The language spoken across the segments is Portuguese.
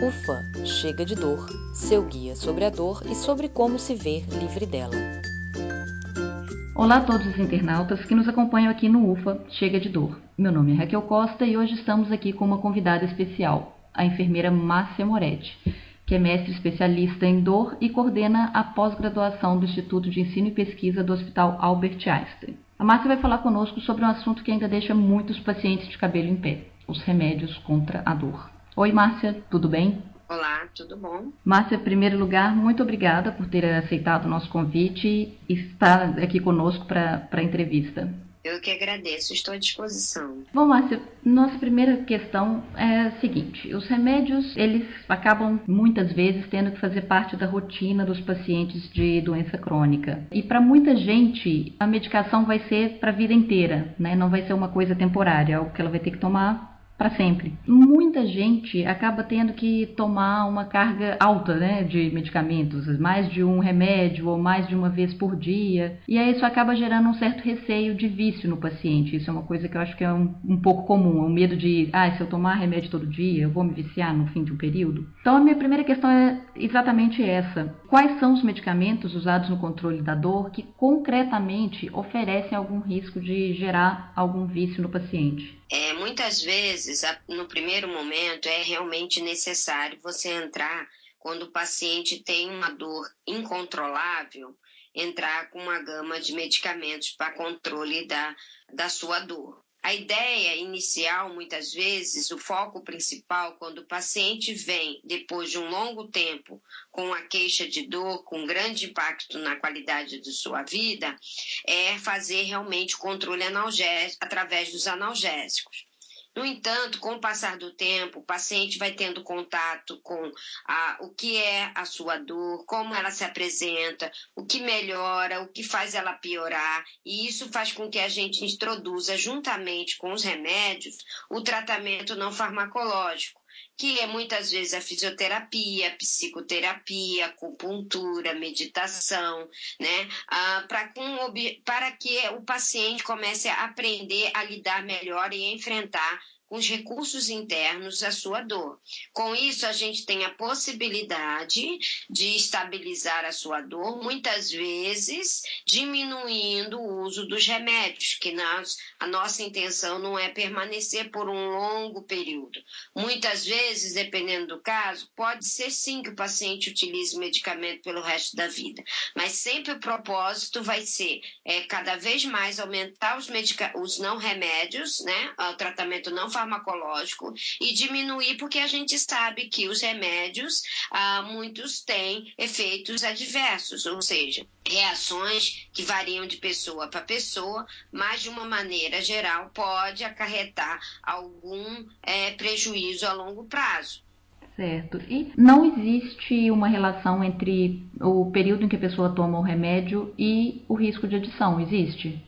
Ufa, chega de dor, seu guia sobre a dor e sobre como se ver livre dela. Olá a todos os internautas que nos acompanham aqui no UFA Chega de Dor. Meu nome é Raquel Costa e hoje estamos aqui com uma convidada especial, a enfermeira Márcia Moretti, que é mestre especialista em dor e coordena a pós-graduação do Instituto de Ensino e Pesquisa do Hospital Albert Einstein. A Márcia vai falar conosco sobre um assunto que ainda deixa muitos pacientes de cabelo em pé: os remédios contra a dor. Oi, Márcia, tudo bem? Olá, tudo bom? Márcia, em primeiro lugar, muito obrigada por ter aceitado o nosso convite e estar aqui conosco para a entrevista. Eu que agradeço, estou à disposição. Bom, Márcia, nossa primeira questão é a seguinte: os remédios, eles acabam muitas vezes tendo que fazer parte da rotina dos pacientes de doença crônica. E para muita gente, a medicação vai ser para a vida inteira, né? Não vai ser uma coisa temporária, algo que ela vai ter que tomar para sempre. Muita gente acaba tendo que tomar uma carga alta né, de medicamentos, mais de um remédio ou mais de uma vez por dia, e aí isso acaba gerando um certo receio de vício no paciente. Isso é uma coisa que eu acho que é um, um pouco comum, o medo de, ah, se eu tomar remédio todo dia, eu vou me viciar no fim de um período. Então a minha primeira questão é exatamente essa: quais são os medicamentos usados no controle da dor que concretamente oferecem algum risco de gerar algum vício no paciente? É, muitas vezes, no primeiro momento, é realmente necessário você entrar quando o paciente tem uma dor incontrolável, entrar com uma gama de medicamentos para controle da, da sua dor. A ideia inicial, muitas vezes, o foco principal, quando o paciente vem depois de um longo tempo com a queixa de dor, com grande impacto na qualidade de sua vida, é fazer realmente o controle analgésico através dos analgésicos. No entanto, com o passar do tempo, o paciente vai tendo contato com a, o que é a sua dor, como ela se apresenta, o que melhora, o que faz ela piorar, e isso faz com que a gente introduza, juntamente com os remédios, o tratamento não farmacológico que é muitas vezes a fisioterapia, a psicoterapia, acupuntura, meditação, né? Ah, para que o paciente comece a aprender a lidar melhor e enfrentar com os recursos internos a sua dor. Com isso, a gente tem a possibilidade de estabilizar a sua dor, muitas vezes diminuindo o uso dos remédios, que nós, a nossa intenção não é permanecer por um longo período. Muitas vezes, dependendo do caso, pode ser sim que o paciente utilize o medicamento pelo resto da vida, mas sempre o propósito vai ser é, cada vez mais aumentar os, os não remédios, né, o tratamento não farmacológico e diminuir, porque a gente sabe que os remédios, ah, muitos têm efeitos adversos, ou seja, reações que variam de pessoa para pessoa, mas de uma maneira geral pode acarretar algum é, prejuízo a longo prazo. Certo. E não existe uma relação entre o período em que a pessoa toma o remédio e o risco de adição, existe?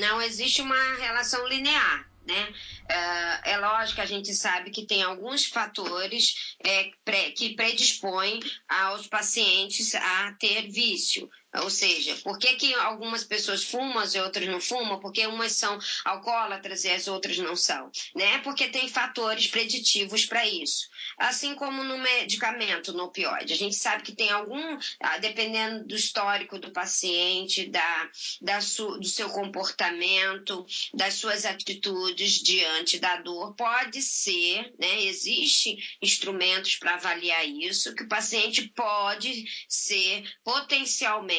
Não existe uma relação linear. Né? É, é lógico que a gente sabe que tem alguns fatores é, que predispõem aos pacientes a ter vício. Ou seja, por que, que algumas pessoas fumam e outras não fumam? Porque umas são alcoólatras e as outras não são. Né? Porque tem fatores preditivos para isso. Assim como no medicamento, no opioide. A gente sabe que tem algum, ah, dependendo do histórico do paciente, da, da su, do seu comportamento, das suas atitudes diante da dor, pode ser, né? Existem instrumentos para avaliar isso, que o paciente pode ser potencialmente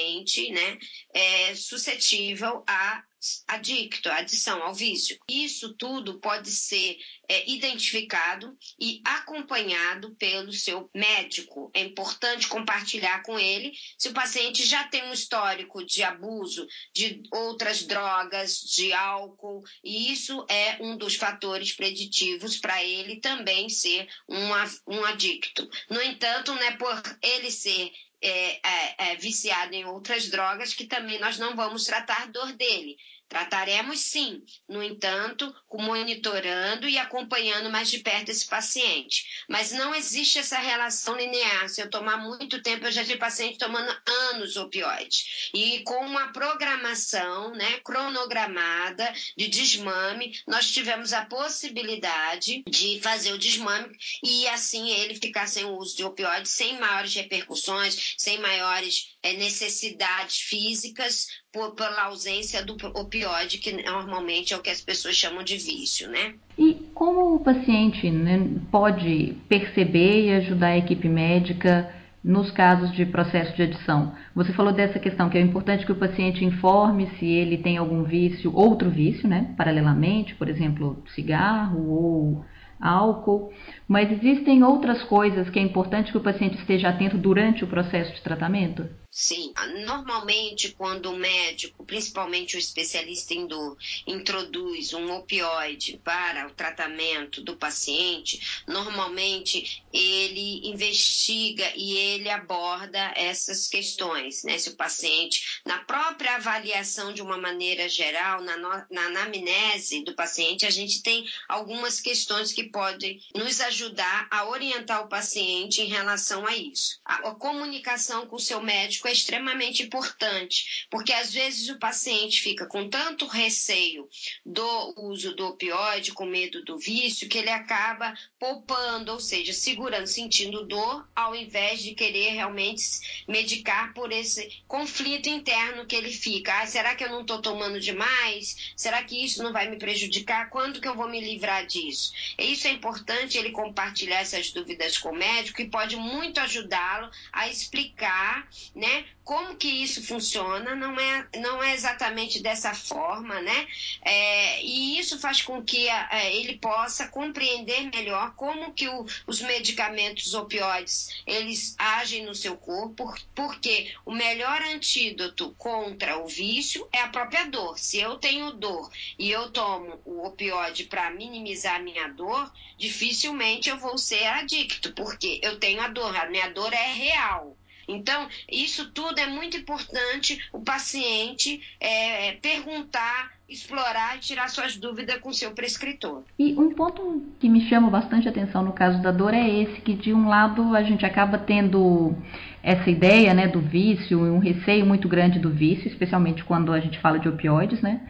né, é, suscetível a adicto, adição ao vício. Isso tudo pode ser é, identificado e acompanhado pelo seu médico. É importante compartilhar com ele se o paciente já tem um histórico de abuso de outras drogas, de álcool, e isso é um dos fatores preditivos para ele também ser uma, um adicto. No entanto, não é por ele ser é, é, é, viciado em outras drogas, que também nós não vamos tratar dor dele. Trataremos sim, no entanto, monitorando e acompanhando mais de perto esse paciente. Mas não existe essa relação linear. Se eu tomar muito tempo, eu já tive paciente tomando anos opioides. E com uma programação né, cronogramada de desmame, nós tivemos a possibilidade de fazer o desmame e assim ele ficar sem o uso de opioides, sem maiores repercussões, sem maiores é, necessidades físicas por, pela ausência do opioide, que normalmente é o que as pessoas chamam de vício, né? E como o paciente né, pode perceber e ajudar a equipe médica nos casos de processo de adição? Você falou dessa questão que é importante que o paciente informe se ele tem algum vício, outro vício, né, paralelamente, por exemplo, cigarro ou álcool, mas existem outras coisas que é importante que o paciente esteja atento durante o processo de tratamento? Sim, normalmente quando o médico, principalmente o especialista em dor, introduz um opioide para o tratamento do paciente, normalmente ele investiga e ele aborda essas questões, né? Se o paciente, na própria avaliação de uma maneira geral, na, na anamnese do paciente, a gente tem algumas questões que podem nos ajudar a orientar o paciente em relação a isso. A, a comunicação com o seu médico é extremamente importante, porque às vezes o paciente fica com tanto receio do uso do opioide, com medo do vício, que ele acaba poupando, ou seja, segurando, sentindo dor, ao invés de querer realmente medicar por esse conflito interno que ele fica. Ah, será que eu não estou tomando demais? Será que isso não vai me prejudicar? Quando que eu vou me livrar disso? Isso é importante ele compartilhar essas dúvidas com o médico e pode muito ajudá-lo a explicar, né, como que isso funciona, não é, não é exatamente dessa forma, né? É, e isso faz com que a, a, ele possa compreender melhor como que o, os medicamentos opioides eles agem no seu corpo, porque o melhor antídoto contra o vício é a própria dor. Se eu tenho dor e eu tomo o opioide para minimizar a minha dor, dificilmente eu vou ser adicto, porque eu tenho a dor, a minha dor é real. Então, isso tudo é muito importante o paciente é, perguntar, explorar e tirar suas dúvidas com seu prescritor. E um ponto que me chama bastante atenção no caso da dor é esse, que de um lado a gente acaba tendo essa ideia né, do vício, um receio muito grande do vício, especialmente quando a gente fala de opioides, né?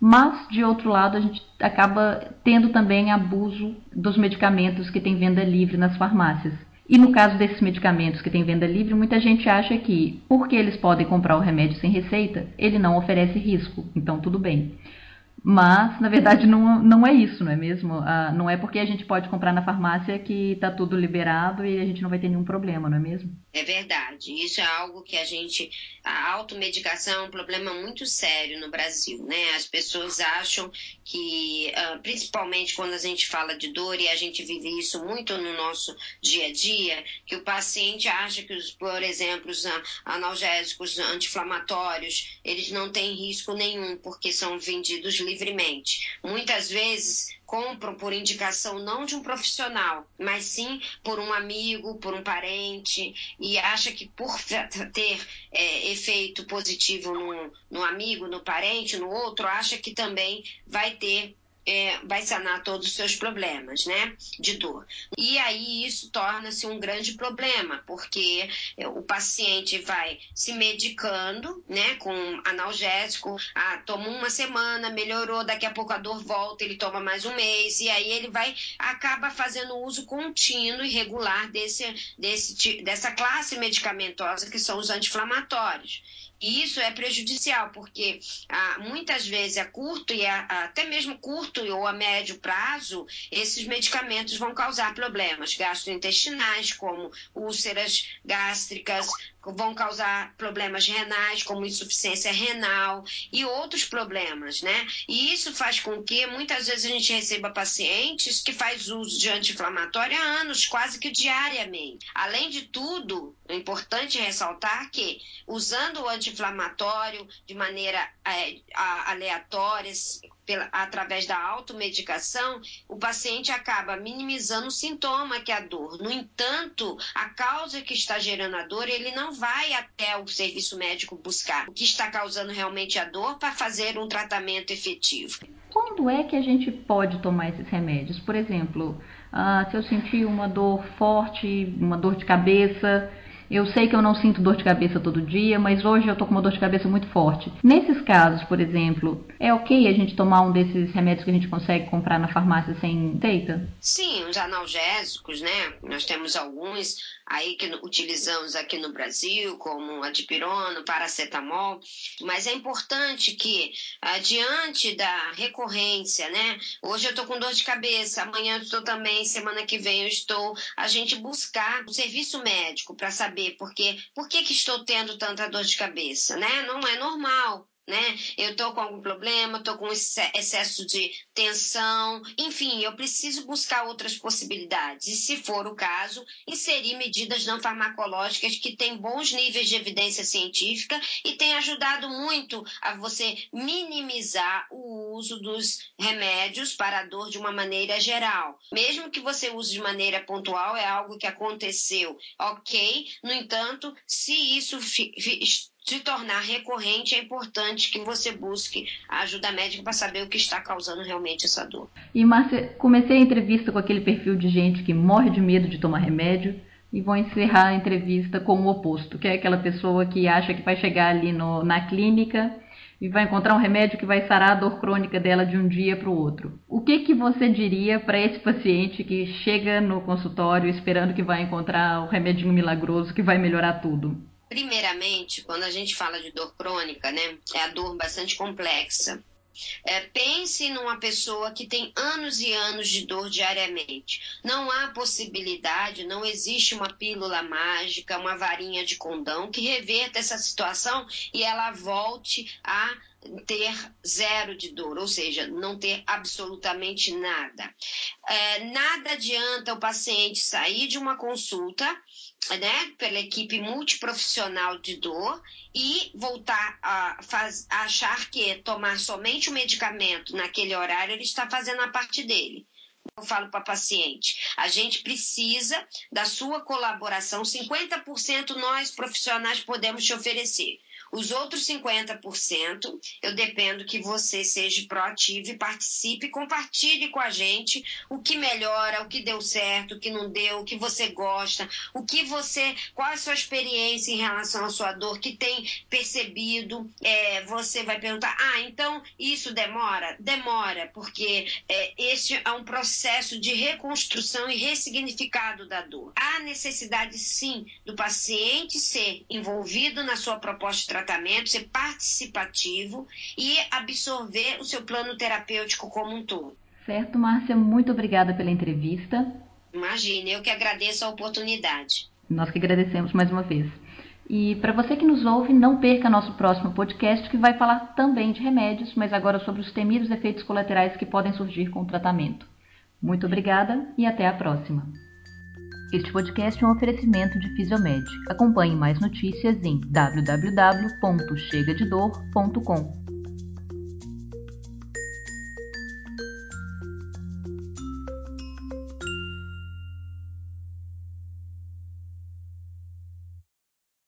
Mas, de outro lado, a gente acaba tendo também abuso dos medicamentos que tem venda livre nas farmácias. E no caso desses medicamentos que tem venda livre, muita gente acha que, porque eles podem comprar o remédio sem receita, ele não oferece risco, então tudo bem. Mas, na verdade, não, não é isso, não é mesmo? Ah, não é porque a gente pode comprar na farmácia que está tudo liberado e a gente não vai ter nenhum problema, não é mesmo? É verdade. Isso é algo que a gente. A automedicação é um problema muito sério no Brasil, né? As pessoas acham que, ah, principalmente quando a gente fala de dor, e a gente vive isso muito no nosso dia a dia, que o paciente acha que, os, por exemplo, os analgésicos anti-inflamatórios, eles não têm risco nenhum, porque são vendidos livremente. Muitas vezes compram por indicação não de um profissional, mas sim por um amigo, por um parente, e acha que por ter é, efeito positivo no, no amigo, no parente, no outro, acha que também vai ter é, vai sanar todos os seus problemas, né, de dor. E aí isso torna-se um grande problema, porque é, o paciente vai se medicando, né, com analgésico, ah, toma uma semana, melhorou, daqui a pouco a dor volta, ele toma mais um mês, e aí ele vai, acaba fazendo uso contínuo e regular desse, desse, dessa classe medicamentosa que são os anti-inflamatórios. E isso é prejudicial, porque ah, muitas vezes a curto e a, até mesmo curto ou a médio prazo, esses medicamentos vão causar problemas gastrointestinais, como úlceras gástricas, vão causar problemas renais, como insuficiência renal e outros problemas, né? E isso faz com que muitas vezes a gente receba pacientes que faz uso de anti-inflamatório há anos, quase que diariamente. Além de tudo, é importante ressaltar que usando o anti anti-inflamatório de maneira é, aleatória, pela, através da automedicação, o paciente acaba minimizando o sintoma que é a dor. No entanto, a causa que está gerando a dor, ele não vai até o serviço médico buscar o que está causando realmente a dor para fazer um tratamento efetivo. Quando é que a gente pode tomar esses remédios? Por exemplo, uh, se eu sentir uma dor forte, uma dor de cabeça, eu sei que eu não sinto dor de cabeça todo dia, mas hoje eu tô com uma dor de cabeça muito forte. Nesses casos, por exemplo, é ok a gente tomar um desses remédios que a gente consegue comprar na farmácia sem receita? Sim, os analgésicos, né? Nós temos alguns aí que utilizamos aqui no Brasil, como a dipirona, paracetamol, mas é importante que, diante da recorrência, né? Hoje eu estou com dor de cabeça, amanhã eu estou também, semana que vem eu estou, a gente buscar o um serviço médico para saber porque, por que, que estou tendo tanta dor de cabeça, né? Não é normal né? Eu estou com algum problema, estou com excesso de tensão, enfim, eu preciso buscar outras possibilidades. E, se for o caso, inserir medidas não farmacológicas que têm bons níveis de evidência científica e têm ajudado muito a você minimizar o uso dos remédios para a dor de uma maneira geral. Mesmo que você use de maneira pontual, é algo que aconteceu, ok? No entanto, se isso se tornar recorrente, é importante que você busque a ajuda médica para saber o que está causando realmente essa dor. E, Márcia, comecei a entrevista com aquele perfil de gente que morre de medo de tomar remédio e vou encerrar a entrevista com o oposto, que é aquela pessoa que acha que vai chegar ali no, na clínica e vai encontrar um remédio que vai sarar a dor crônica dela de um dia para o outro. O que, que você diria para esse paciente que chega no consultório esperando que vai encontrar o remedinho milagroso que vai melhorar tudo? Primeiramente, quando a gente fala de dor crônica, né, é a dor bastante complexa. É, pense numa pessoa que tem anos e anos de dor diariamente. Não há possibilidade, não existe uma pílula mágica, uma varinha de condão que reverta essa situação e ela volte a ter zero de dor, ou seja, não ter absolutamente nada. É, nada adianta o paciente sair de uma consulta né, pela equipe multiprofissional de dor e voltar a, faz, a achar que tomar somente o medicamento naquele horário ele está fazendo a parte dele. Eu falo para paciente, a gente precisa da sua colaboração, 50% nós profissionais podemos te oferecer. Os outros 50%, eu dependo que você seja proativo e participe, compartilhe com a gente o que melhora, o que deu certo, o que não deu, o que você gosta, o que você, qual a sua experiência em relação à sua dor, que tem percebido. É, você vai perguntar, ah, então isso demora? Demora, porque é, esse é um processo de reconstrução e ressignificado da dor. Há necessidade, sim, do paciente ser envolvido na sua proposta de tratamento, ser participativo e absorver o seu plano terapêutico como um todo. Certo, Márcia, muito obrigada pela entrevista. Imagine, eu que agradeço a oportunidade. Nós que agradecemos mais uma vez. E para você que nos ouve, não perca nosso próximo podcast, que vai falar também de remédios, mas agora sobre os temidos efeitos colaterais que podem surgir com o tratamento. Muito obrigada e até a próxima. Este podcast é um oferecimento de Fisiomed. Acompanhe mais notícias em www.chegadedor.com.